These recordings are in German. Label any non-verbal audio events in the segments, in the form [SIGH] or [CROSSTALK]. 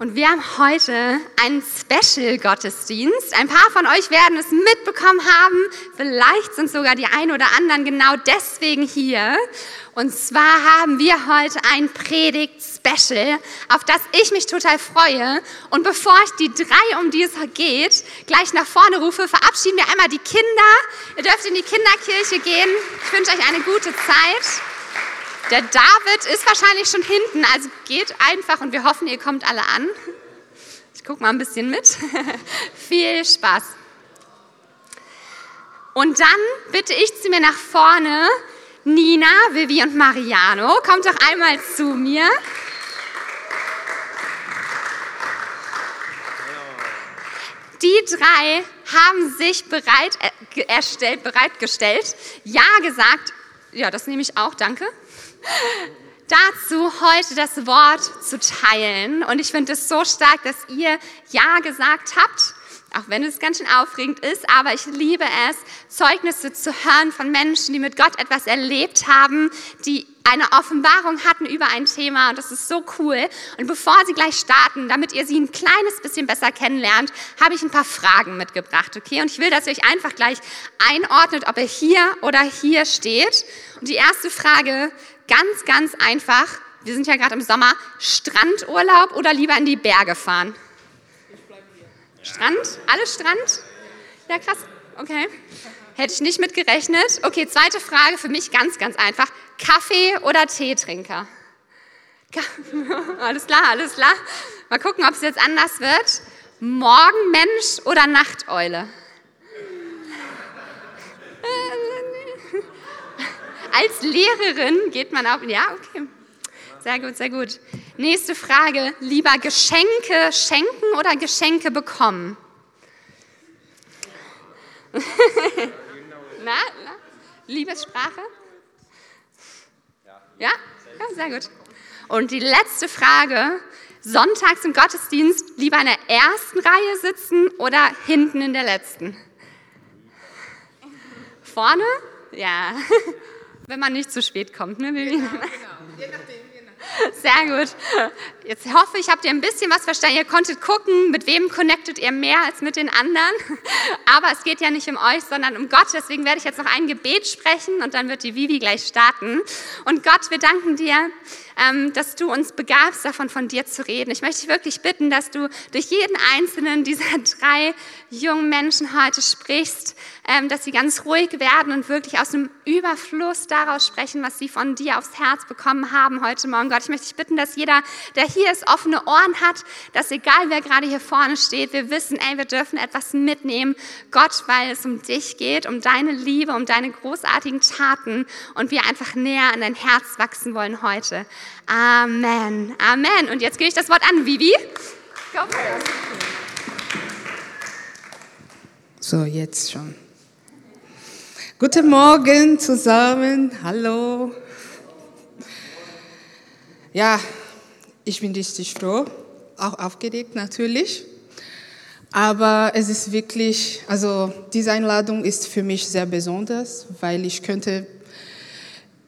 Und wir haben heute einen Special-Gottesdienst. Ein paar von euch werden es mitbekommen haben. Vielleicht sind sogar die ein oder anderen genau deswegen hier. Und zwar haben wir heute ein Predigt-Special, auf das ich mich total freue. Und bevor ich die drei, um die es geht, gleich nach vorne rufe, verabschieden wir einmal die Kinder. Ihr dürft in die Kinderkirche gehen. Ich wünsche euch eine gute Zeit. Der David ist wahrscheinlich schon hinten, also geht einfach und wir hoffen, ihr kommt alle an. Ich gucke mal ein bisschen mit. [LAUGHS] Viel Spaß. Und dann bitte ich zu mir nach vorne Nina, Vivi und Mariano. Kommt doch einmal zu mir. Die drei haben sich bereit äh, erstellt, bereitgestellt, Ja gesagt. Ja, das nehme ich auch, danke dazu, heute das Wort zu teilen. Und ich finde es so stark, dass ihr Ja gesagt habt, auch wenn es ganz schön aufregend ist. Aber ich liebe es, Zeugnisse zu hören von Menschen, die mit Gott etwas erlebt haben, die eine Offenbarung hatten über ein Thema und das ist so cool. Und bevor Sie gleich starten, damit ihr sie ein kleines bisschen besser kennenlernt, habe ich ein paar Fragen mitgebracht, okay? Und ich will, dass ihr euch einfach gleich einordnet, ob ihr hier oder hier steht. Und die erste Frage Ganz, ganz einfach. Wir sind ja gerade im Sommer. Strandurlaub oder lieber in die Berge fahren? Ich bleib hier. Strand? Alles Strand? Ja, krass. Okay. Hätte ich nicht mit gerechnet. Okay, zweite Frage für mich ganz, ganz einfach. Kaffee oder Teetrinker? [LAUGHS] alles klar, alles klar. Mal gucken, ob es jetzt anders wird. Morgenmensch oder Nachteule? Als Lehrerin geht man auch, ja, okay. Sehr gut, sehr gut. Nächste Frage. Lieber Geschenke schenken oder Geschenke bekommen? [LAUGHS] na, na? Liebessprache? Ja? Ja, sehr gut. Und die letzte Frage. Sonntags im Gottesdienst lieber in der ersten Reihe sitzen oder hinten in der letzten? Vorne? Ja. [LAUGHS] Wenn man nicht zu spät kommt, ne, Bibi? Genau, genau. Je nachdem. Sehr gut. Jetzt hoffe ich, habt ihr ein bisschen was verstanden. Ihr konntet gucken, mit wem connectet ihr mehr als mit den anderen. [LAUGHS] Aber es geht ja nicht um euch, sondern um Gott. Deswegen werde ich jetzt noch ein Gebet sprechen und dann wird die Vivi gleich starten. Und Gott, wir danken dir, ähm, dass du uns begabst, davon von dir zu reden. Ich möchte dich wirklich bitten, dass du durch jeden einzelnen dieser [LAUGHS] drei jungen Menschen heute sprichst, ähm, dass sie ganz ruhig werden und wirklich aus dem Überfluss daraus sprechen, was sie von dir aufs Herz bekommen haben heute Morgen. Gott, ich möchte dich bitten, dass jeder, der hier ist, offene Ohren hat, dass egal wer gerade hier vorne steht, wir wissen, ey, wir dürfen etwas mitnehmen. Gott, weil es um dich geht, um deine Liebe, um deine großartigen Taten und wir einfach näher an dein Herz wachsen wollen heute. Amen. Amen. Und jetzt gebe ich das Wort an Vivi. So, jetzt schon. Guten Morgen zusammen. Hallo. Ja, ich bin richtig froh, auch aufgeregt natürlich. Aber es ist wirklich, also diese Einladung ist für mich sehr besonders, weil ich könnte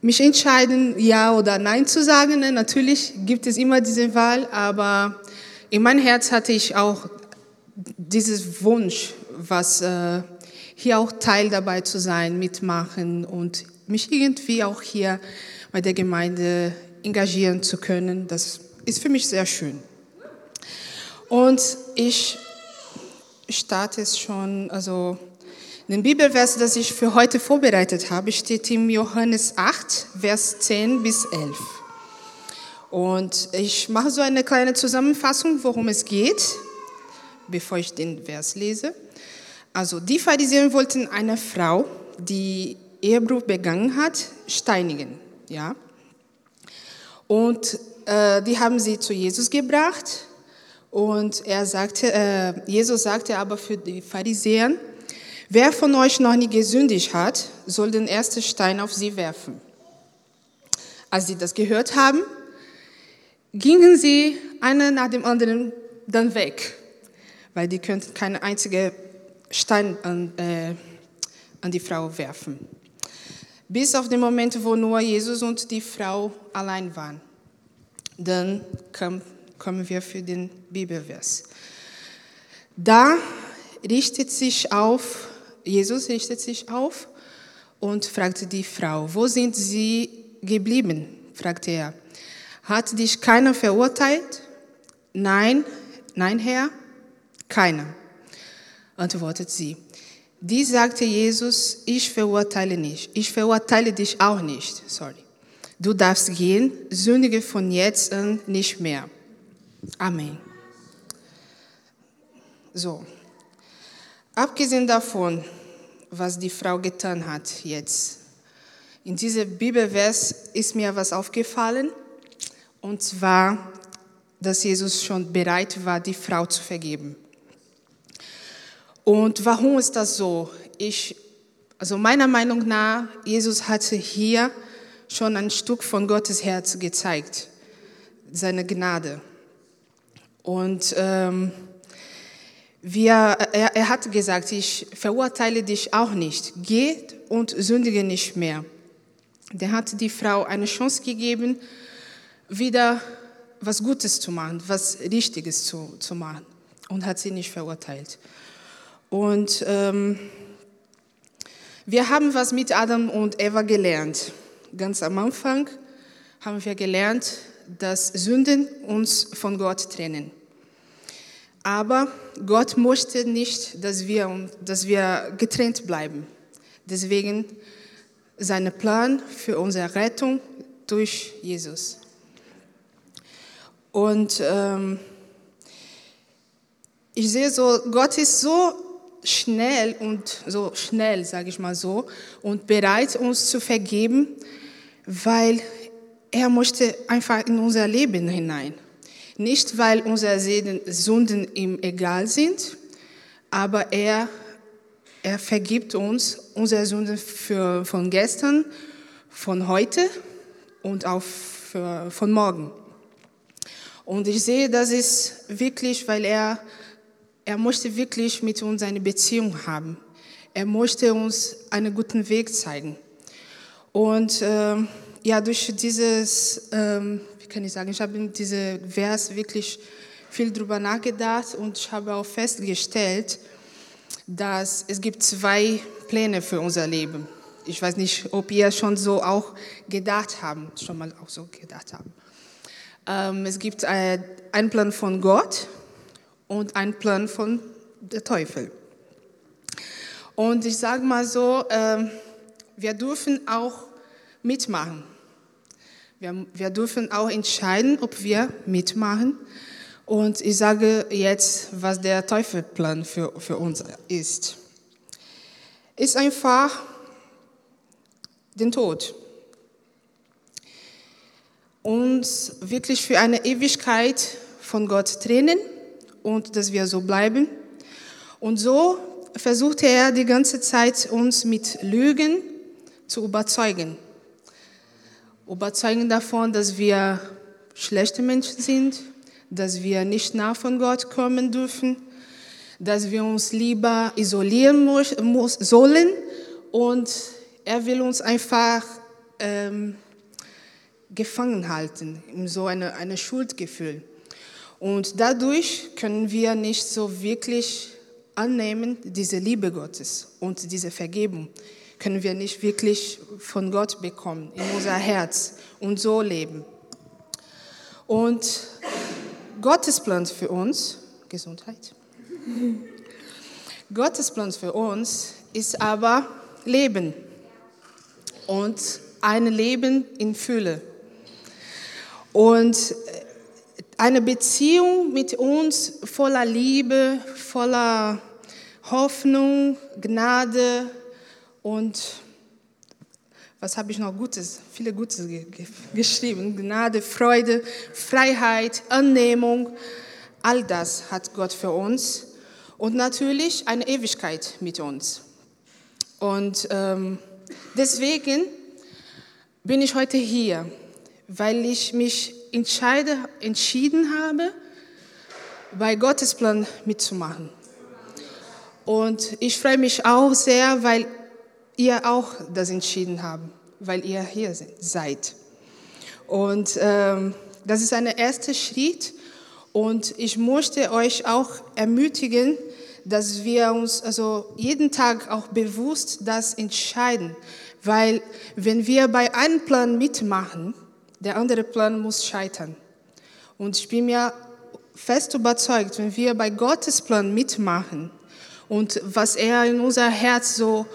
mich entscheiden, ja oder nein zu sagen. Natürlich gibt es immer diese Wahl, aber in meinem Herz hatte ich auch dieses Wunsch, was äh, hier auch Teil dabei zu sein, mitmachen und mich irgendwie auch hier bei der Gemeinde engagieren zu können. Das ist für mich sehr schön. Und ich starte es schon, also den Bibelvers, das ich für heute vorbereitet habe, steht im Johannes 8, Vers 10 bis 11. Und ich mache so eine kleine Zusammenfassung, worum es geht, bevor ich den Vers lese. Also die Pharisäer wollten eine Frau, die Ehebruch begangen hat, steinigen. Ja? Und äh, die haben sie zu Jesus gebracht. Und er sagte, äh, Jesus sagte aber für die Pharisäer, wer von euch noch nie gesündigt hat, soll den ersten Stein auf sie werfen. Als sie das gehört haben, gingen sie einer nach dem anderen dann weg, weil die könnten keine einzige Stein an, äh, an die Frau werfen. Bis auf den Moment, wo nur Jesus und die Frau allein waren. Dann kommen wir für den Bibelvers. Da richtet sich auf, Jesus richtet sich auf und fragte die Frau, wo sind sie geblieben? fragte er. Hat dich keiner verurteilt? Nein, nein, Herr, keiner, antwortet sie. Dies sagte Jesus, ich verurteile nicht, ich verurteile dich auch nicht, sorry. Du darfst gehen, sündige von jetzt an nicht mehr. Amen. So, abgesehen davon, was die Frau getan hat jetzt, in diesem Bibelvers ist mir was aufgefallen, und zwar, dass Jesus schon bereit war, die Frau zu vergeben. Und warum ist das so? Ich, also meiner Meinung nach, Jesus hatte hier schon ein Stück von Gottes Herz gezeigt, seine Gnade. Und ähm, wir, er, er hat gesagt, ich verurteile dich auch nicht. Geh und sündige nicht mehr. Der hat die Frau eine Chance gegeben, wieder was Gutes zu machen, was Richtiges zu, zu machen und hat sie nicht verurteilt. Und ähm, wir haben was mit Adam und Eva gelernt. Ganz am Anfang haben wir gelernt, dass Sünden uns von Gott trennen. Aber Gott möchte nicht, dass wir, dass wir getrennt bleiben. Deswegen sein Plan für unsere Rettung durch Jesus. Und ähm, ich sehe so, Gott ist so schnell und so schnell, sage ich mal so, und bereit, uns zu vergeben, weil er möchte einfach in unser Leben hinein. Nicht, weil unsere Sünden ihm egal sind, aber er, er vergibt uns unsere Sünden für, von gestern, von heute und auch für, von morgen. Und ich sehe, das ist wirklich, weil er, er möchte wirklich mit uns eine Beziehung haben. Er möchte uns einen guten Weg zeigen. Und äh, ja, durch dieses, ähm, wie kann ich sagen, ich habe in diesem Vers wirklich viel drüber nachgedacht und ich habe auch festgestellt, dass es gibt zwei Pläne für unser Leben. Ich weiß nicht, ob ihr schon so auch gedacht haben, schon mal auch so gedacht haben. Ähm, es gibt äh, einen Plan von Gott und einen Plan von der Teufel. Und ich sage mal so, ähm, wir dürfen auch mitmachen. Wir, wir dürfen auch entscheiden, ob wir mitmachen. Und ich sage jetzt, was der Teufelplan für, für uns ist. Ist einfach den Tod. Uns wirklich für eine Ewigkeit von Gott trennen und dass wir so bleiben. Und so versucht er die ganze Zeit uns mit Lügen zu überzeugen überzeugen davon, dass wir schlechte Menschen sind, dass wir nicht nah von Gott kommen dürfen, dass wir uns lieber isolieren muss, muss, sollen und er will uns einfach ähm, gefangen halten, in so eine, eine Schuldgefühl. Und dadurch können wir nicht so wirklich annehmen, diese Liebe Gottes und diese Vergebung können wir nicht wirklich von Gott bekommen in unser Herz und so leben. Und Gottes Plan für uns, Gesundheit, Gottes Plan für uns ist aber Leben und ein Leben in Fülle. Und eine Beziehung mit uns voller Liebe, voller Hoffnung, Gnade, und was habe ich noch Gutes? Viele Gutes geschrieben. Gnade, Freude, Freiheit, Annehmung. All das hat Gott für uns. Und natürlich eine Ewigkeit mit uns. Und ähm, deswegen bin ich heute hier, weil ich mich entscheide, entschieden habe, bei Gottes Plan mitzumachen. Und ich freue mich auch sehr, weil ihr auch das entschieden habt, weil ihr hier seid. Und ähm, das ist ein erster Schritt Und ich möchte euch auch ermutigen, dass wir uns also jeden Tag auch bewusst das entscheiden. Weil wenn wir bei einem Plan mitmachen, der andere Plan muss scheitern. Und ich bin mir fest überzeugt, wenn wir bei Gottes Plan mitmachen und was er in unser Herz so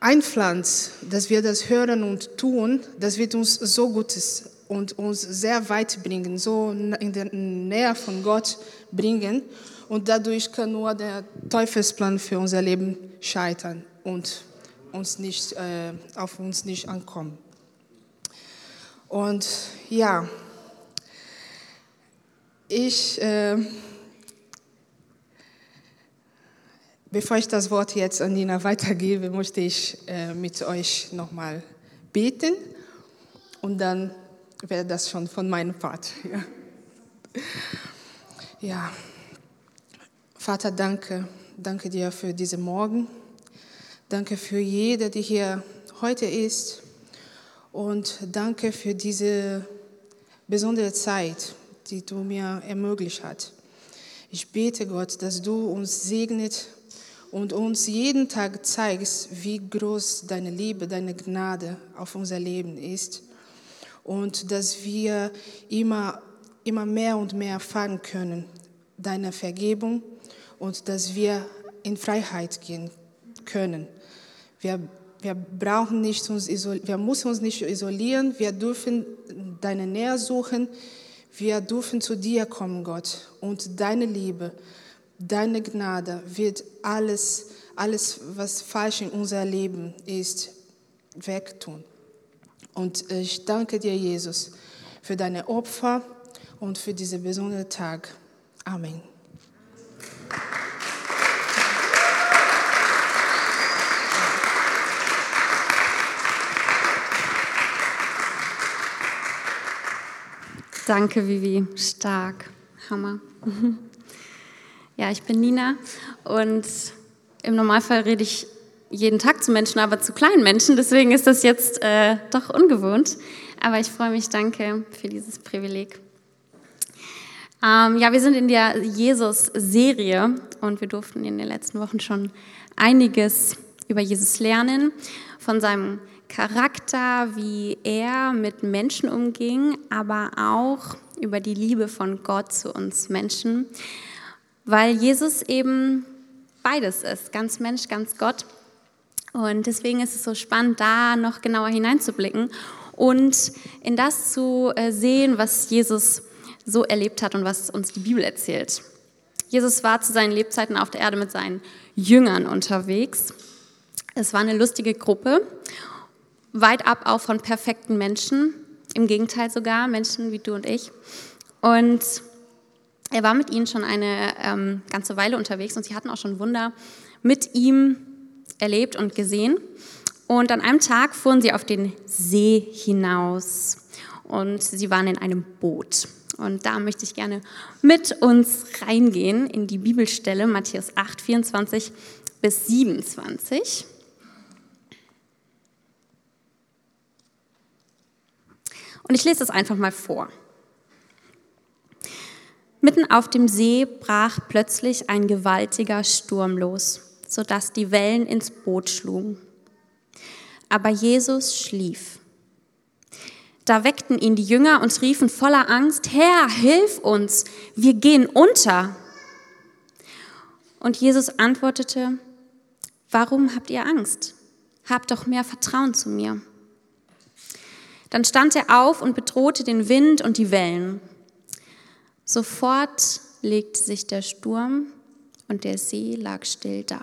einpflanzt, dass wir das hören und tun, das wird uns so Gutes und uns sehr weit bringen, so in der Nähe von Gott bringen. Und dadurch kann nur der Teufelsplan für unser Leben scheitern und uns nicht, äh, auf uns nicht ankommen. Und ja, ich, äh, bevor ich das Wort jetzt an Nina weitergebe, möchte ich äh, mit euch nochmal beten und dann wäre das schon von meinem Part. Ja. ja. Vater, danke. Danke dir für diesen Morgen. Danke für jede, die hier heute ist. Und danke für diese besondere Zeit, die du mir ermöglicht hast. Ich bete Gott, dass du uns segnet und uns jeden Tag zeigst, wie groß deine Liebe, deine Gnade auf unser Leben ist und dass wir immer, immer mehr und mehr erfahren können, deine Vergebung und dass wir in Freiheit gehen können. Wir, wir brauchen nicht uns wir müssen uns nicht isolieren, wir dürfen deine Nähe suchen, wir dürfen zu dir kommen, Gott, und deine Liebe, deine Gnade wird alles, alles, was falsch in unser Leben ist, wegtun. Und ich danke dir, Jesus, für deine Opfer und für diesen besonderen Tag. Amen. Danke, Vivi. Stark. Hammer. [LAUGHS] Ja, ich bin Nina und im Normalfall rede ich jeden Tag zu Menschen, aber zu kleinen Menschen. Deswegen ist das jetzt äh, doch ungewohnt. Aber ich freue mich, danke für dieses Privileg. Ähm, ja, wir sind in der Jesus-Serie und wir durften in den letzten Wochen schon einiges über Jesus lernen, von seinem Charakter, wie er mit Menschen umging, aber auch über die Liebe von Gott zu uns Menschen, weil Jesus eben beides ist, ganz Mensch, ganz Gott. Und deswegen ist es so spannend, da noch genauer hineinzublicken und in das zu äh, sehen, was Jesus so erlebt hat und was uns die Bibel erzählt. Jesus war zu seinen Lebzeiten auf der Erde mit seinen Jüngern unterwegs. Es war eine lustige Gruppe, weit ab auch von perfekten Menschen, im Gegenteil sogar, Menschen wie du und ich. Und er war mit ihnen schon eine ähm, ganze Weile unterwegs und sie hatten auch schon Wunder mit ihm erlebt und gesehen. Und an einem Tag fuhren sie auf den See hinaus und sie waren in einem Boot. Und da möchte ich gerne mit uns reingehen in die Bibelstelle Matthäus 8, 24 bis 27. Und ich lese das einfach mal vor. Mitten auf dem See brach plötzlich ein gewaltiger Sturm los sodass die Wellen ins Boot schlugen. Aber Jesus schlief. Da weckten ihn die Jünger und riefen voller Angst, Herr, hilf uns, wir gehen unter. Und Jesus antwortete, warum habt ihr Angst? Habt doch mehr Vertrauen zu mir. Dann stand er auf und bedrohte den Wind und die Wellen. Sofort legte sich der Sturm und der See lag still da.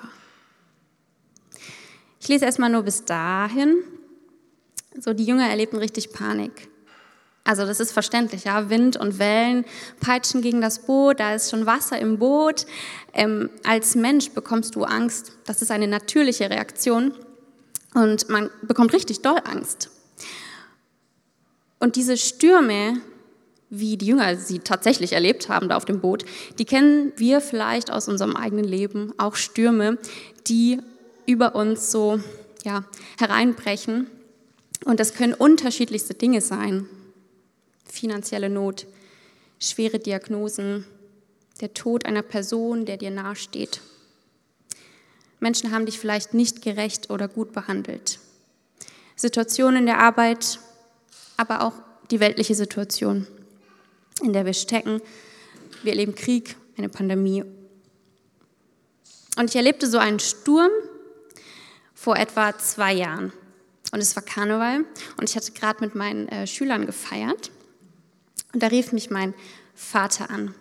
Ich lese erstmal nur bis dahin. So, die Jünger erlebten richtig Panik. Also das ist verständlich, ja. Wind und Wellen peitschen gegen das Boot, da ist schon Wasser im Boot. Ähm, als Mensch bekommst du Angst. Das ist eine natürliche Reaktion. Und man bekommt richtig doll Angst. Und diese Stürme, wie die Jünger sie tatsächlich erlebt haben da auf dem Boot, die kennen wir vielleicht aus unserem eigenen Leben. Auch Stürme, die über uns so ja, hereinbrechen. Und das können unterschiedlichste Dinge sein. Finanzielle Not, schwere Diagnosen, der Tod einer Person, der dir nahesteht. Menschen haben dich vielleicht nicht gerecht oder gut behandelt. Situationen in der Arbeit, aber auch die weltliche Situation, in der wir stecken. Wir erleben Krieg, eine Pandemie. Und ich erlebte so einen Sturm vor etwa zwei Jahren. Und es war Karneval und ich hatte gerade mit meinen äh, Schülern gefeiert. Und da rief mich mein Vater an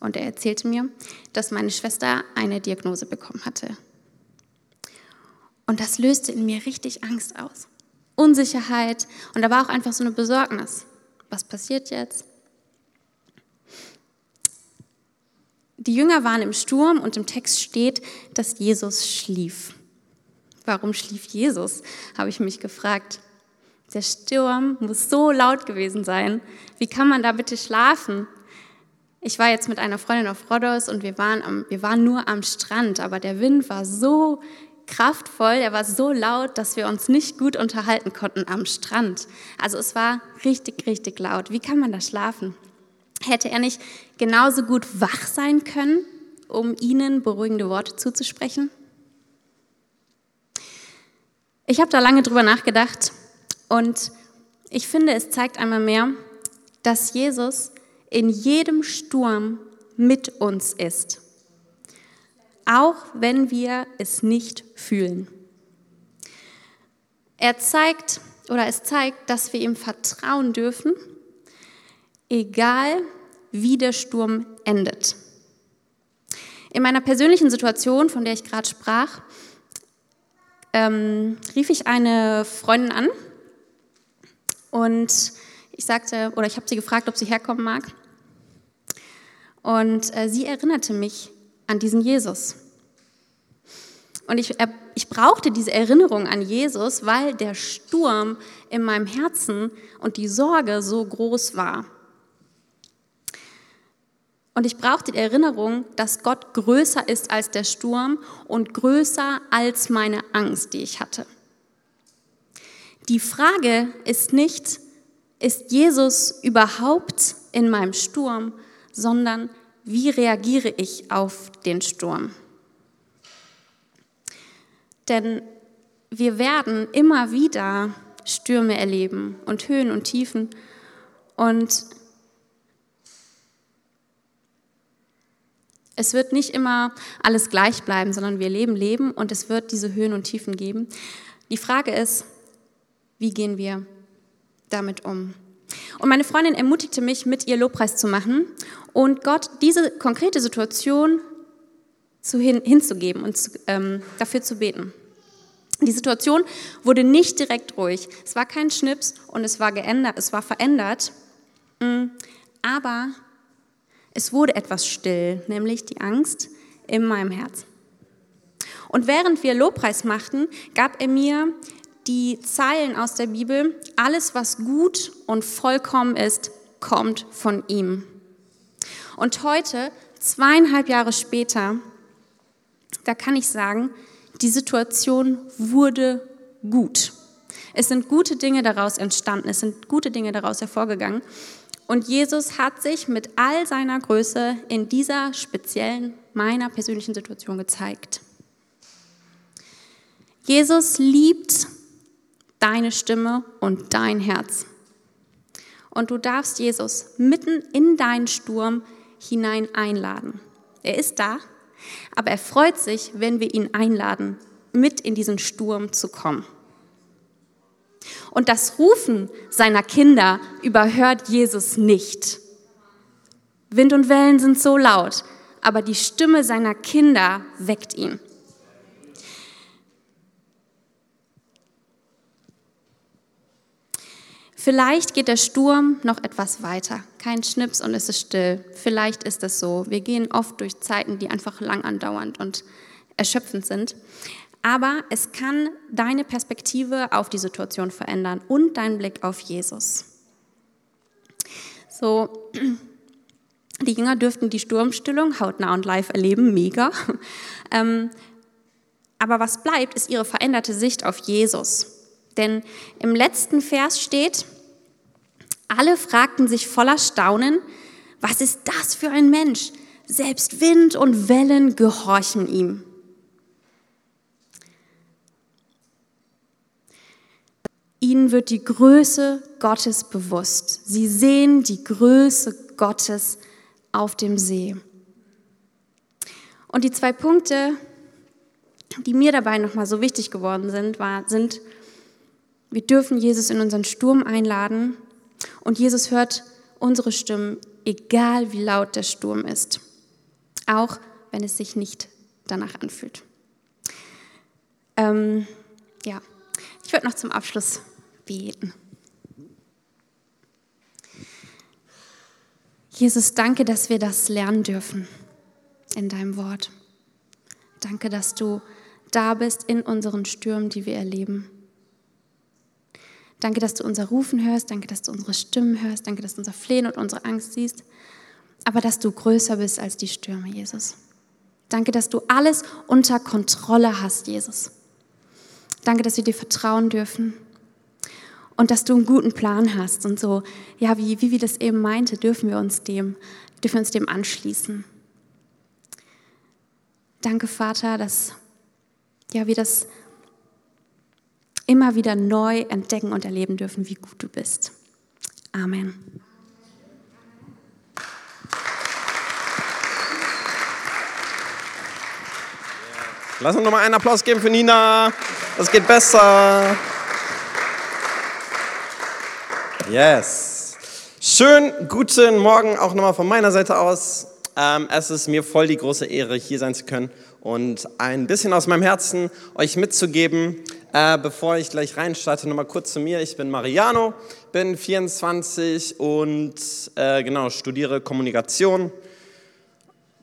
und er erzählte mir, dass meine Schwester eine Diagnose bekommen hatte. Und das löste in mir richtig Angst aus. Unsicherheit und da war auch einfach so eine Besorgnis. Was passiert jetzt? Die Jünger waren im Sturm und im Text steht, dass Jesus schlief. Warum schlief Jesus, habe ich mich gefragt. Der Sturm muss so laut gewesen sein. Wie kann man da bitte schlafen? Ich war jetzt mit einer Freundin auf Rhodos und wir waren, am, wir waren nur am Strand, aber der Wind war so kraftvoll, er war so laut, dass wir uns nicht gut unterhalten konnten am Strand. Also es war richtig, richtig laut. Wie kann man da schlafen? Hätte er nicht genauso gut wach sein können, um ihnen beruhigende Worte zuzusprechen? Ich habe da lange drüber nachgedacht und ich finde, es zeigt einmal mehr, dass Jesus in jedem Sturm mit uns ist auch wenn wir es nicht fühlen. Er zeigt oder es zeigt, dass wir ihm vertrauen dürfen, egal wie der Sturm endet. In meiner persönlichen Situation, von der ich gerade sprach, ähm, rief ich eine Freundin an und ich sagte, oder ich habe sie gefragt, ob sie herkommen mag. Und äh, sie erinnerte mich an diesen Jesus. Und ich, ich brauchte diese Erinnerung an Jesus, weil der Sturm in meinem Herzen und die Sorge so groß war. Und ich brauchte die Erinnerung, dass Gott größer ist als der Sturm und größer als meine Angst, die ich hatte. Die Frage ist nicht, ist Jesus überhaupt in meinem Sturm, sondern wie reagiere ich auf den Sturm? Denn wir werden immer wieder Stürme erleben und Höhen und Tiefen. Und es wird nicht immer alles gleich bleiben, sondern wir leben Leben und es wird diese Höhen und Tiefen geben. Die Frage ist, wie gehen wir damit um? Und meine Freundin ermutigte mich, mit ihr Lobpreis zu machen und Gott diese konkrete Situation zu hin, hinzugeben und zu, ähm, dafür zu beten. Die Situation wurde nicht direkt ruhig. Es war kein Schnips und es war geändert, es war verändert, mm, aber es wurde etwas still, nämlich die Angst in meinem Herz. Und während wir Lobpreis machten, gab er mir die Zeilen aus der Bibel, alles was gut und vollkommen ist, kommt von ihm. Und heute, zweieinhalb Jahre später, da kann ich sagen, die Situation wurde gut. Es sind gute Dinge daraus entstanden, es sind gute Dinge daraus hervorgegangen. Und Jesus hat sich mit all seiner Größe in dieser speziellen, meiner persönlichen Situation gezeigt. Jesus liebt deine Stimme und dein Herz. Und du darfst Jesus mitten in deinen Sturm hinein einladen. Er ist da, aber er freut sich, wenn wir ihn einladen, mit in diesen Sturm zu kommen. Und das Rufen seiner Kinder überhört Jesus nicht. Wind und Wellen sind so laut, aber die Stimme seiner Kinder weckt ihn. Vielleicht geht der Sturm noch etwas weiter. Kein Schnips und es ist still. Vielleicht ist es so. Wir gehen oft durch Zeiten, die einfach lang andauernd und erschöpfend sind. Aber es kann deine Perspektive auf die Situation verändern und deinen Blick auf Jesus. So, [CLEARS THROAT] die Jünger dürften die Sturmstillung hautnah und live erleben, mega. [LAUGHS] Ähm, aber was bleibt, ist ihre veränderte Sicht auf Jesus. Denn im letzten Vers steht, alle fragten sich voller Staunen, Was ist das für ein Mensch? Selbst Wind und Wellen gehorchen ihm. Ihnen wird die Größe Gottes bewusst. Sie sehen die Größe Gottes auf dem See. Und die zwei Punkte, die mir dabei nochmal so wichtig geworden sind, sind, wir dürfen Jesus in unseren Sturm einladen und Jesus hört unsere Stimmen, egal wie laut der Sturm ist, auch wenn es sich nicht danach anfühlt. Ähm, ja, ich würde noch zum Abschluss beten. Jesus, danke, dass wir das lernen dürfen in deinem Wort. Danke, dass du da bist in unseren Stürmen, die wir erleben. Danke, dass du unser Rufen hörst. Danke, dass du unsere Stimmen hörst. Danke, dass du unser Flehen und unsere Angst siehst. Aber dass du größer bist als die Stürme, Jesus. Danke, dass du alles unter Kontrolle hast, Jesus. Danke, dass wir dir vertrauen dürfen und dass du einen guten Plan hast. Und so, ja, wie, wir das eben meinte, dürfen wir uns dem, dürfen uns dem anschließen. Danke, Vater, dass ja, wir das immer wieder neu entdecken und erleben dürfen, wie gut du bist. Amen. Lass uns nochmal einen Applaus geben für Nina. Das geht besser. Yes. Schön, guten Morgen auch nochmal von meiner Seite aus. Ähm, es ist mir voll die große Ehre, hier sein zu können und ein bisschen aus meinem Herzen euch mitzugeben. Äh, bevor ich gleich reinstarte, nochmal kurz zu mir. Ich bin Mariano, bin 24 und äh, genau, studiere Kommunikation.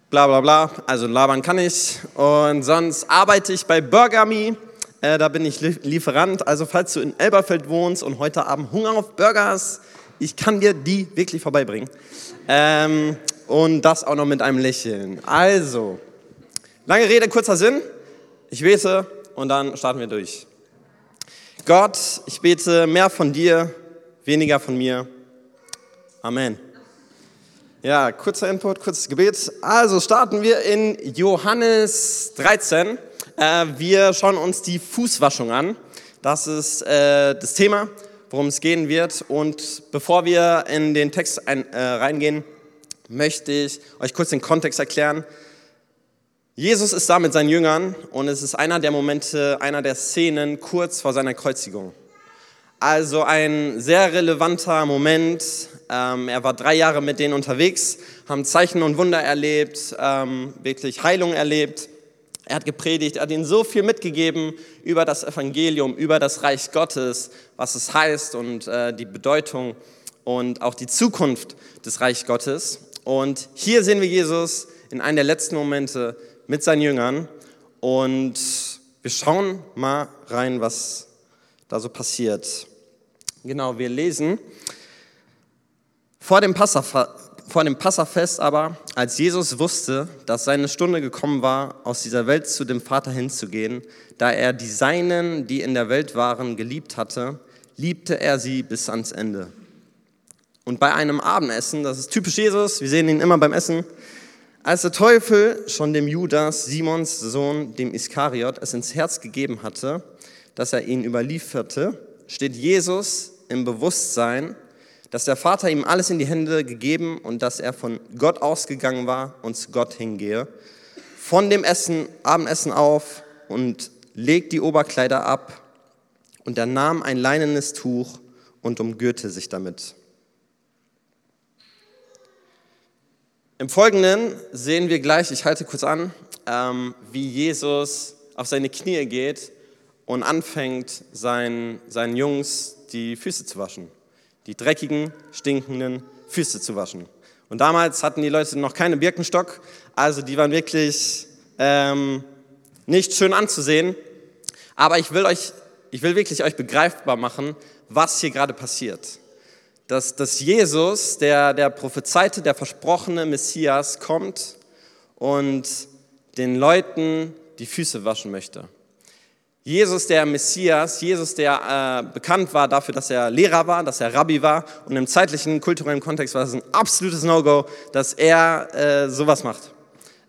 Bla bla bla, also labern kann ich. Und sonst arbeite ich bei Burgerme äh, da bin ich Lieferant. Also falls du in Elberfeld wohnst und heute Abend Hunger auf Burger hast, ich kann dir die wirklich vorbeibringen. Ähm, und das auch noch mit einem Lächeln. Also, lange Rede, kurzer Sinn. Ich bete und dann starten wir durch. Gott, ich bete mehr von dir, weniger von mir. Amen. Ja, kurzer Input, kurzes Gebet. Also starten wir in Johannes 13. Äh, wir schauen uns die Fußwaschung an. Das ist äh, das Thema, worum es gehen wird. Und bevor wir in den Text äh, reingehen, möchte ich euch kurz den Kontext erklären. Jesus ist da mit seinen Jüngern und es ist einer der Momente, einer der Szenen kurz vor seiner Kreuzigung. Also ein sehr relevanter Moment. Ähm, er war drei Jahre mit denen unterwegs, haben Zeichen und Wunder erlebt, ähm, wirklich Heilung erlebt. Er hat gepredigt, er hat ihnen so viel mitgegeben über das Evangelium, über das Reich Gottes, was es heißt und äh, die Bedeutung und auch die Zukunft des Reich Gottes. Und hier sehen wir Jesus in einem der letzten Momente mit seinen Jüngern und wir schauen mal rein, was da so passiert. Genau, wir lesen vor dem Passafa vor dem Passafest aber, als Jesus wusste, dass seine Stunde gekommen war, aus dieser Welt zu dem Vater hinzugehen, da er die Seinen, die in der Welt waren, geliebt hatte, liebte er sie bis ans Ende. Und bei einem Abendessen, das ist typisch Jesus, wir sehen ihn immer beim Essen, als der Teufel schon dem Judas, Simons Sohn, dem Iskariot, es ins Herz gegeben hatte, dass er ihn überlieferte, steht Jesus im Bewusstsein, dass der Vater ihm alles in die Hände gegeben und dass er von Gott ausgegangen war und zu Gott hingehe. Von dem Essen, Abendessen auf und legt die Oberkleider ab und er nahm ein leinenes Tuch und umgürte sich damit. Im Folgenden sehen wir gleich, ich halte kurz an, ähm, wie Jesus auf seine Knie geht und anfängt, seinen, seinen Jungs die Füße zu waschen die dreckigen, stinkenden Füße zu waschen. Und damals hatten die Leute noch keine Birkenstock, also die waren wirklich ähm, nicht schön anzusehen. Aber ich will euch, ich will wirklich euch begreifbar machen, was hier gerade passiert. Dass, dass Jesus, der, der prophezeite, der versprochene Messias, kommt und den Leuten die Füße waschen möchte. Jesus, der Messias, Jesus, der äh, bekannt war dafür, dass er Lehrer war, dass er Rabbi war und im zeitlichen, kulturellen Kontext war es ein absolutes No-Go, dass er äh, sowas macht.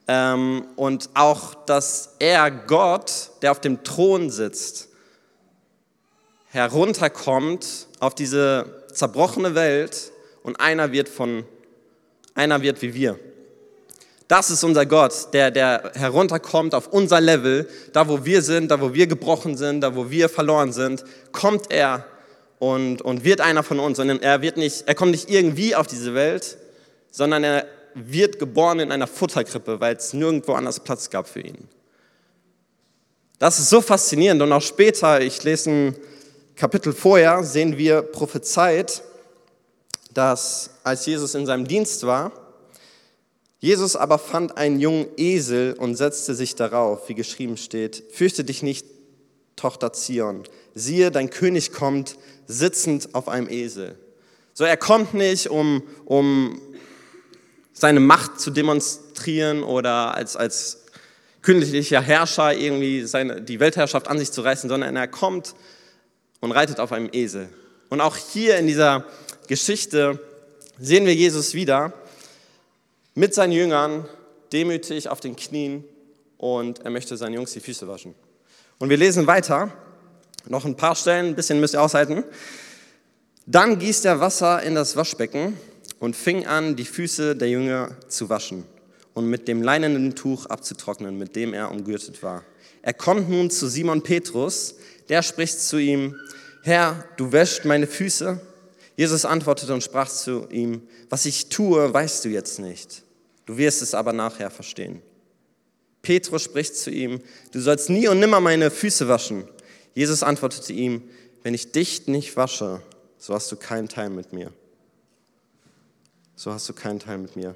Ähm, und auch, dass er Gott, der auf dem Thron sitzt, herunterkommt auf diese zerbrochene Welt und einer wird von, einer wird wie wir. Das ist unser Gott, der, der herunterkommt auf unser Level, da wo wir sind, da wo wir gebrochen sind, da wo wir verloren sind, kommt er und, und wird einer von uns. Und er, wird nicht, er kommt nicht irgendwie auf diese Welt, sondern er wird geboren in einer Futterkrippe, weil es nirgendwo anders Platz gab für ihn. Das ist so faszinierend und auch später, ich lese ein Kapitel vorher, sehen wir prophezeit, dass als Jesus in seinem Dienst war, Jesus aber fand einen jungen Esel und setzte sich darauf, wie geschrieben steht, fürchte dich nicht, Tochter Zion, siehe, dein König kommt sitzend auf einem Esel. So, er kommt nicht, um, um seine Macht zu demonstrieren oder als, als königlicher Herrscher irgendwie seine, die Weltherrschaft an sich zu reißen, sondern er kommt und reitet auf einem Esel. Und auch hier in dieser Geschichte sehen wir Jesus wieder, mit seinen Jüngern demütig auf den Knien und er möchte seinen Jungs die Füße waschen. Und wir lesen weiter, noch ein paar Stellen, ein bisschen müsst ihr aushalten. Dann gießt er Wasser in das Waschbecken und fing an, die Füße der Jünger zu waschen und mit dem leinenen Tuch abzutrocknen, mit dem er umgürtet war. Er kommt nun zu Simon Petrus, der spricht zu ihm, Herr, du wäschst meine Füße? Jesus antwortete und sprach zu ihm, was ich tue, weißt du jetzt nicht. Du wirst es aber nachher verstehen. Petrus spricht zu ihm, du sollst nie und nimmer meine Füße waschen. Jesus antwortete ihm, wenn ich dich nicht wasche, so hast du keinen Teil mit mir. So hast du keinen Teil mit mir.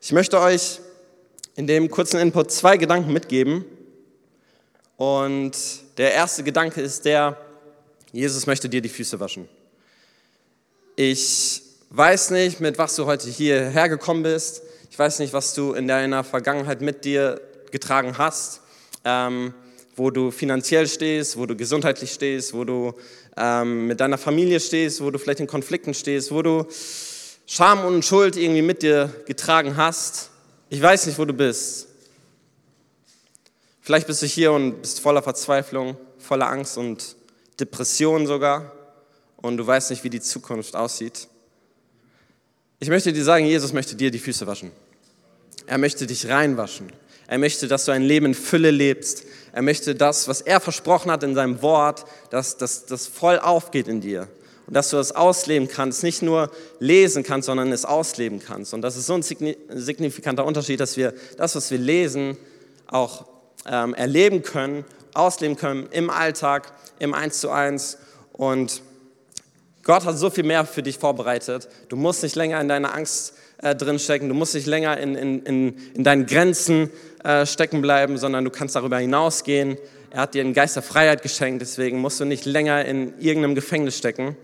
Ich möchte euch in dem kurzen Input zwei Gedanken mitgeben. Und der erste Gedanke ist der, Jesus möchte dir die Füße waschen. Ich weiß nicht, mit was du heute hierher gekommen bist. Ich weiß nicht, was du in deiner Vergangenheit mit dir getragen hast, ähm, wo du finanziell stehst, wo du gesundheitlich stehst, wo du ähm, mit deiner Familie stehst, wo du vielleicht in Konflikten stehst, wo du Scham und Schuld irgendwie mit dir getragen hast. Ich weiß nicht, wo du bist. Vielleicht bist du hier und bist voller Verzweiflung, voller Angst und Depression sogar und du weißt nicht, wie die Zukunft aussieht. Ich möchte dir sagen, Jesus möchte dir die Füße waschen. Er möchte dich reinwaschen. Er möchte, dass du ein Leben in Fülle lebst. Er möchte das, was er versprochen hat in seinem Wort, dass das voll aufgeht in dir. Und dass du das ausleben kannst, nicht nur lesen kannst, sondern es ausleben kannst. Und das ist so ein signifikanter Unterschied, dass wir das, was wir lesen, auch ähm, erleben können, ausleben können im Alltag, im Eins zu eins. Und Gott hat so viel mehr für dich vorbereitet. Du musst nicht länger in deiner Angst äh, drinstecken. Du musst nicht länger in, in, in, in deinen Grenzen äh, stecken bleiben, sondern du kannst darüber hinausgehen. Er hat dir einen Geist der Freiheit geschenkt, deswegen musst du nicht länger in irgendeinem Gefängnis stecken.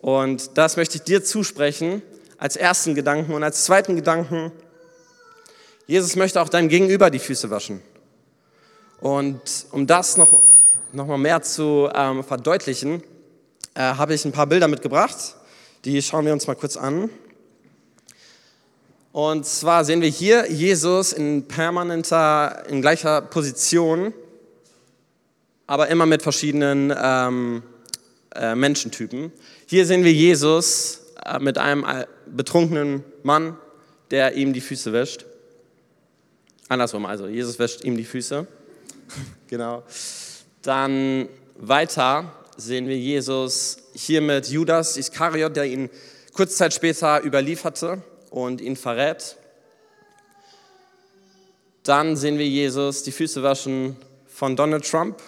Und das möchte ich dir zusprechen als ersten Gedanken. Und als zweiten Gedanken, Jesus möchte auch deinem Gegenüber die Füße waschen. Und um das noch, noch mal mehr zu ähm, verdeutlichen, äh, habe ich ein paar Bilder mitgebracht. Die schauen wir uns mal kurz an. Und zwar sehen wir hier Jesus in permanenter, in gleicher Position, aber immer mit verschiedenen ähm, äh, Menschentypen. Hier sehen wir Jesus äh, mit einem äh, betrunkenen Mann, der ihm die Füße wäscht. Andersrum, also Jesus wäscht ihm die Füße. [LAUGHS] genau. Dann weiter sehen wir Jesus hier mit Judas Iskariot, der ihn kurze Zeit später überlieferte und ihn verrät. Dann sehen wir Jesus die Füße waschen von Donald Trump.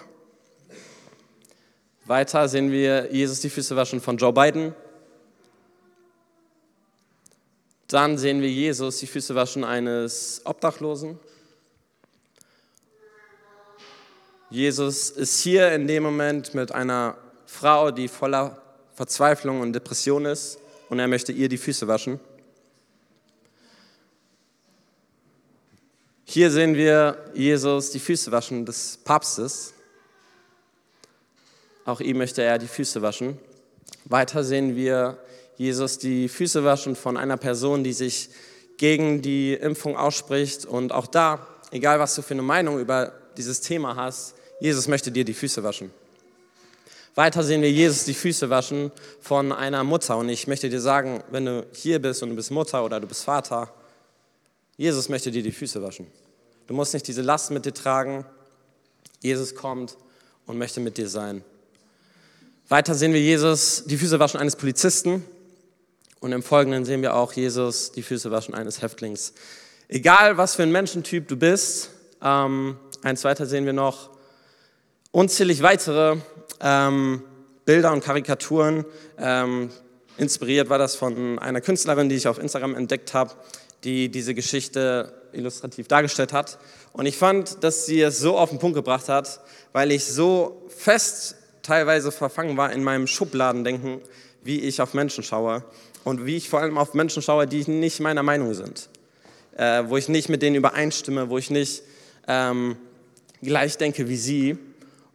Weiter sehen wir Jesus die Füße waschen von Joe Biden. Dann sehen wir Jesus die Füße waschen eines Obdachlosen. Jesus ist hier in dem Moment mit einer Frau, die voller Verzweiflung und Depression ist und er möchte ihr die Füße waschen. Hier sehen wir Jesus die Füße waschen des Papstes. Auch ihm möchte er die Füße waschen. Weiter sehen wir Jesus die Füße waschen von einer Person, die sich gegen die Impfung ausspricht. Und auch da, egal was du für eine Meinung über dieses Thema hast, Jesus möchte dir die Füße waschen. Weiter sehen wir Jesus die Füße waschen von einer Mutter. Und ich möchte dir sagen, wenn du hier bist und du bist Mutter oder du bist Vater, Jesus möchte dir die Füße waschen. Du musst nicht diese Last mit dir tragen. Jesus kommt und möchte mit dir sein. Weiter sehen wir Jesus die Füße waschen eines Polizisten. Und im Folgenden sehen wir auch Jesus die Füße waschen eines Häftlings. Egal, was für ein Menschentyp du bist, ähm, eins weiter sehen wir noch unzählig weitere ähm, Bilder und Karikaturen. Ähm, inspiriert war das von einer Künstlerin, die ich auf Instagram entdeckt habe, die diese Geschichte illustrativ dargestellt hat. Und ich fand, dass sie es so auf den Punkt gebracht hat, weil ich so fest teilweise verfangen war in meinem Schubladendenken, wie ich auf Menschen schaue und wie ich vor allem auf Menschen schaue, die nicht meiner Meinung sind, äh, wo ich nicht mit denen übereinstimme, wo ich nicht ähm, gleich denke wie sie.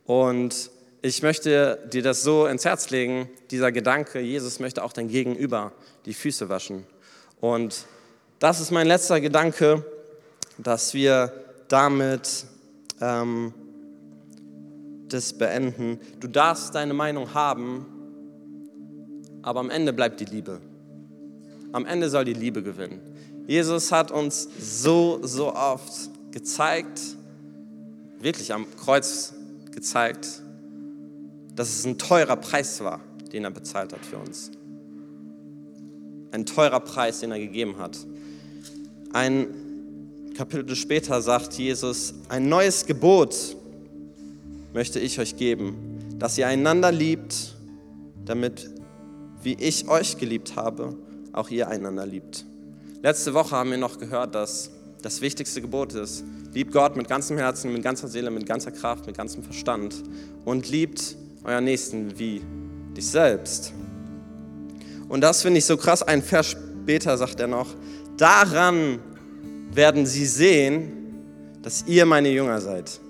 Und ich möchte dir das so ins Herz legen, dieser Gedanke, Jesus möchte auch dein Gegenüber die Füße waschen. Und das ist mein letzter Gedanke, dass wir damit ähm, das beenden. Du darfst deine Meinung haben, aber am Ende bleibt die Liebe. Am Ende soll die Liebe gewinnen. Jesus hat uns so, so oft gezeigt, wirklich am Kreuz gezeigt, dass es ein teurer Preis war, den er bezahlt hat für uns. Ein teurer Preis, den er gegeben hat. Ein Kapitel später sagt Jesus, ein neues Gebot möchte ich euch geben, dass ihr einander liebt, damit, wie ich euch geliebt habe, auch ihr einander liebt. Letzte Woche haben wir noch gehört, dass das wichtigste Gebot ist, liebt Gott mit ganzem Herzen, mit ganzer Seele, mit ganzer Kraft, mit ganzem Verstand und liebt euren Nächsten wie dich selbst. Und das finde ich so krass. Ein Vers später sagt er noch, daran werden sie sehen, dass ihr meine Jünger seid,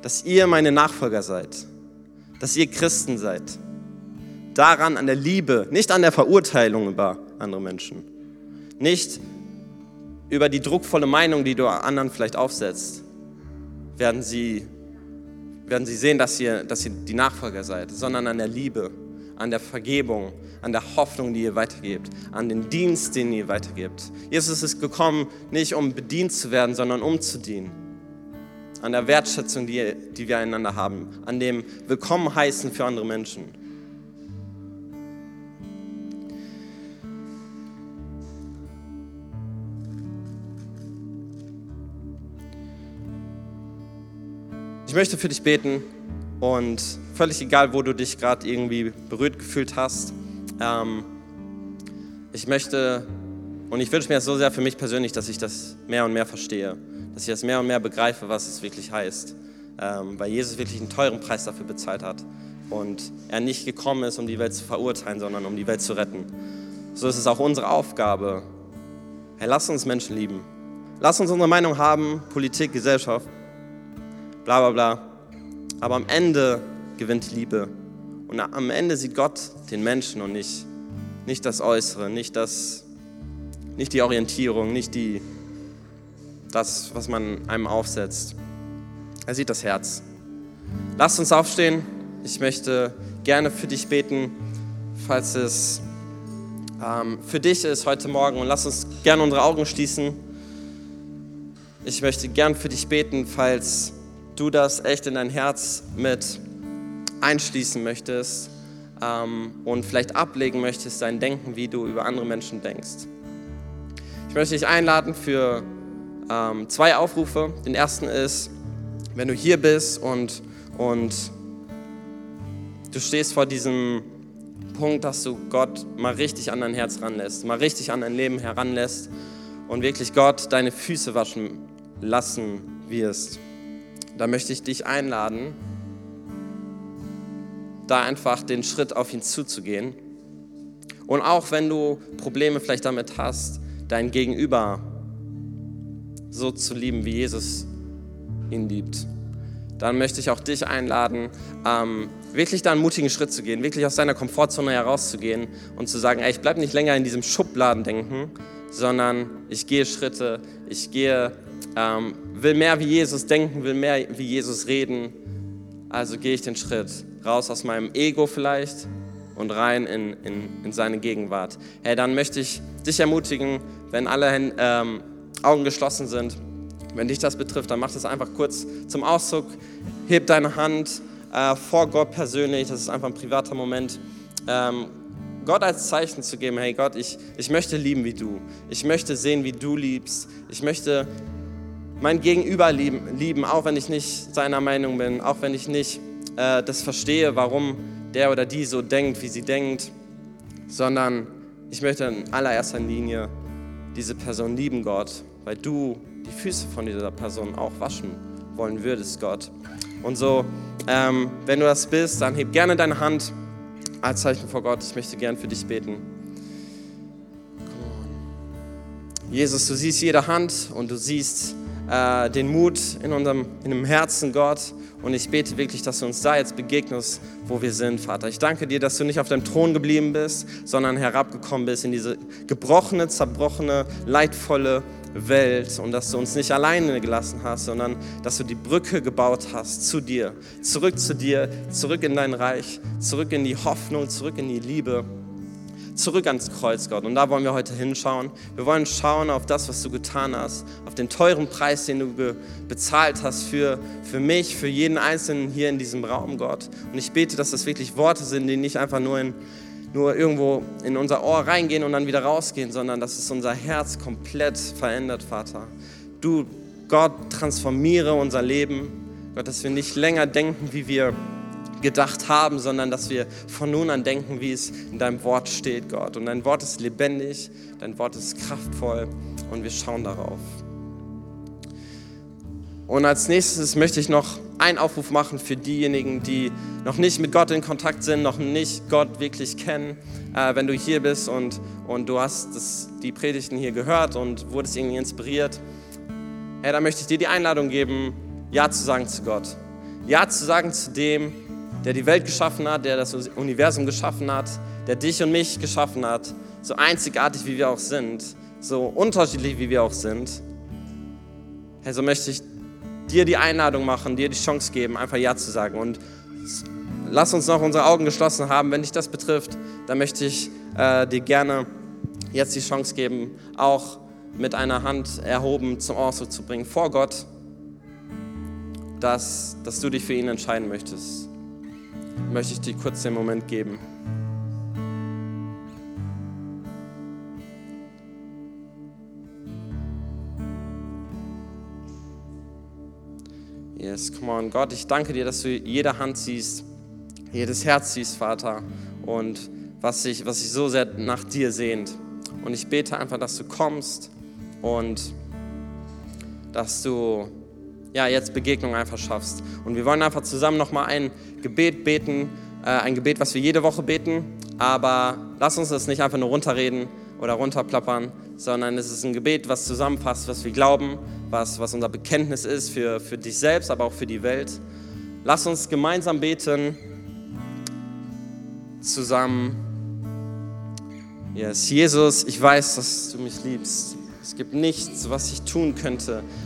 dass ihr meine Nachfolger seid, dass ihr Christen seid. Daran an der Liebe, nicht an der Verurteilung über andere Menschen, nicht über die druckvolle Meinung, die du anderen vielleicht aufsetzt, werden sie werden sie sehen, dass ihr, dass ihr die Nachfolger seid, sondern an der Liebe, an der Vergebung, an der Hoffnung, die ihr weitergebt, an den Dienst, den ihr weitergebt. Jesus ist gekommen, nicht um bedient zu werden, sondern um zu dienen. An der Wertschätzung, die, die wir einander haben, an dem Willkommen heißen für andere Menschen. Möchte für dich beten und völlig egal, wo du dich gerade irgendwie berührt gefühlt hast, ähm, ich möchte und ich wünsche mir das so sehr für mich persönlich, dass ich das mehr und mehr verstehe, dass ich das mehr und mehr begreife, was es wirklich heißt, ähm, weil Jesus wirklich einen teuren Preis dafür bezahlt hat und er nicht gekommen ist, um die Welt zu verurteilen, sondern um die Welt zu retten. So ist es auch unsere Aufgabe. Hey, lass uns Menschen lieben. Lass uns unsere Meinung haben, Politik, Gesellschaft bla bla bla. Aber am Ende gewinnt Liebe. Und am Ende sieht Gott den Menschen und nicht, nicht das Äußere, nicht, das, nicht die Orientierung, nicht die, das, was man einem aufsetzt. Er sieht das Herz. Lass uns aufstehen. Ich möchte gerne für dich beten, falls es ähm, für dich ist heute Morgen. Und lass uns gerne unsere Augen schließen. Ich möchte gern für dich beten, falls du das echt in dein Herz mit einschließen möchtest ähm, und vielleicht ablegen möchtest, dein Denken, wie du über andere Menschen denkst. Ich möchte dich einladen für ähm, zwei Aufrufe. Den ersten ist, wenn du hier bist und, und du stehst vor diesem Punkt, dass du Gott mal richtig an dein Herz ranlässt, mal richtig an dein Leben heranlässt und wirklich Gott deine Füße waschen lassen wirst da möchte ich dich einladen, da einfach den Schritt auf ihn zuzugehen. Und auch wenn du Probleme vielleicht damit hast, dein Gegenüber so zu lieben, wie Jesus ihn liebt, dann möchte ich auch dich einladen, ähm, wirklich da einen mutigen Schritt zu gehen, wirklich aus deiner Komfortzone herauszugehen und zu sagen, ey, ich bleibe nicht länger in diesem Schubladendenken, sondern ich gehe Schritte, ich gehe, ähm, will mehr wie Jesus denken, will mehr wie Jesus reden. Also gehe ich den Schritt raus aus meinem Ego vielleicht und rein in, in, in seine Gegenwart. Hey, dann möchte ich dich ermutigen, wenn alle ähm, Augen geschlossen sind, wenn dich das betrifft, dann mach das einfach kurz zum Ausdruck. Heb deine Hand äh, vor Gott persönlich. Das ist einfach ein privater Moment. Ähm, Gott als Zeichen zu geben, hey Gott, ich, ich möchte lieben wie du. Ich möchte sehen, wie du liebst. Ich möchte mein Gegenüber lieben, lieben auch wenn ich nicht seiner Meinung bin, auch wenn ich nicht äh, das verstehe, warum der oder die so denkt, wie sie denkt, sondern ich möchte in allererster Linie diese Person lieben, Gott, weil du die Füße von dieser Person auch waschen wollen würdest, Gott. Und so, ähm, wenn du das bist, dann heb gerne deine Hand als Zeichen vor Gott. Ich möchte gern für dich beten. Jesus, du siehst jede Hand und du siehst äh, den Mut in unserem in dem Herzen, Gott. Und ich bete wirklich, dass du uns da jetzt begegnest, wo wir sind, Vater. Ich danke dir, dass du nicht auf deinem Thron geblieben bist, sondern herabgekommen bist in diese gebrochene, zerbrochene, leidvolle Welt und dass du uns nicht alleine gelassen hast, sondern dass du die Brücke gebaut hast zu dir, zurück zu dir, zurück in dein Reich, zurück in die Hoffnung, zurück in die Liebe, zurück ans Kreuz, Gott. Und da wollen wir heute hinschauen. Wir wollen schauen auf das, was du getan hast, auf den teuren Preis, den du bezahlt hast für, für mich, für jeden Einzelnen hier in diesem Raum, Gott. Und ich bete, dass das wirklich Worte sind, die nicht einfach nur in nur irgendwo in unser Ohr reingehen und dann wieder rausgehen, sondern dass es unser Herz komplett verändert, Vater. Du, Gott, transformiere unser Leben. Gott, dass wir nicht länger denken, wie wir gedacht haben, sondern dass wir von nun an denken, wie es in deinem Wort steht, Gott. Und dein Wort ist lebendig, dein Wort ist kraftvoll und wir schauen darauf. Und als nächstes möchte ich noch einen Aufruf machen für diejenigen, die noch nicht mit Gott in Kontakt sind, noch nicht Gott wirklich kennen. Äh, wenn du hier bist und, und du hast das, die Predigten hier gehört und wurdest irgendwie inspiriert, hey, dann möchte ich dir die Einladung geben, Ja zu sagen zu Gott. Ja zu sagen zu dem, der die Welt geschaffen hat, der das Universum geschaffen hat, der dich und mich geschaffen hat, so einzigartig wie wir auch sind, so unterschiedlich wie wir auch sind. Hey, so möchte ich dir die Einladung machen, dir die Chance geben, einfach Ja zu sagen. Und lass uns noch unsere Augen geschlossen haben. Wenn dich das betrifft, dann möchte ich äh, dir gerne jetzt die Chance geben, auch mit einer Hand erhoben zum Ausdruck zu bringen vor Gott, dass, dass du dich für ihn entscheiden möchtest. Möchte ich dir kurz den Moment geben. Yes, come on, Gott, ich danke dir, dass du jede Hand siehst, jedes Herz siehst, Vater, und was sich, was sich so sehr nach dir sehnt. Und ich bete einfach, dass du kommst und dass du ja, jetzt Begegnung einfach schaffst. Und wir wollen einfach zusammen nochmal ein Gebet beten, äh, ein Gebet, was wir jede Woche beten, aber lass uns das nicht einfach nur runterreden oder runterplappern, sondern es ist ein Gebet, was zusammenfasst, was wir glauben, was, was unser Bekenntnis ist für, für dich selbst, aber auch für die Welt. Lass uns gemeinsam beten, zusammen. Yes, Jesus, ich weiß, dass du mich liebst. Es gibt nichts, was ich tun könnte,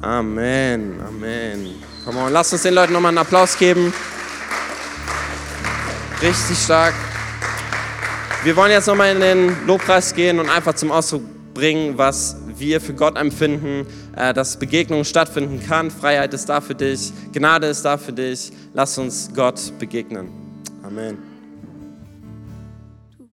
Amen, Amen. Komm on, lass uns den Leuten nochmal einen Applaus geben. Richtig stark. Wir wollen jetzt nochmal in den Lobpreis gehen und einfach zum Ausdruck bringen, was wir für Gott empfinden, äh, dass Begegnung stattfinden kann. Freiheit ist da für dich, Gnade ist da für dich. Lass uns Gott begegnen. Amen.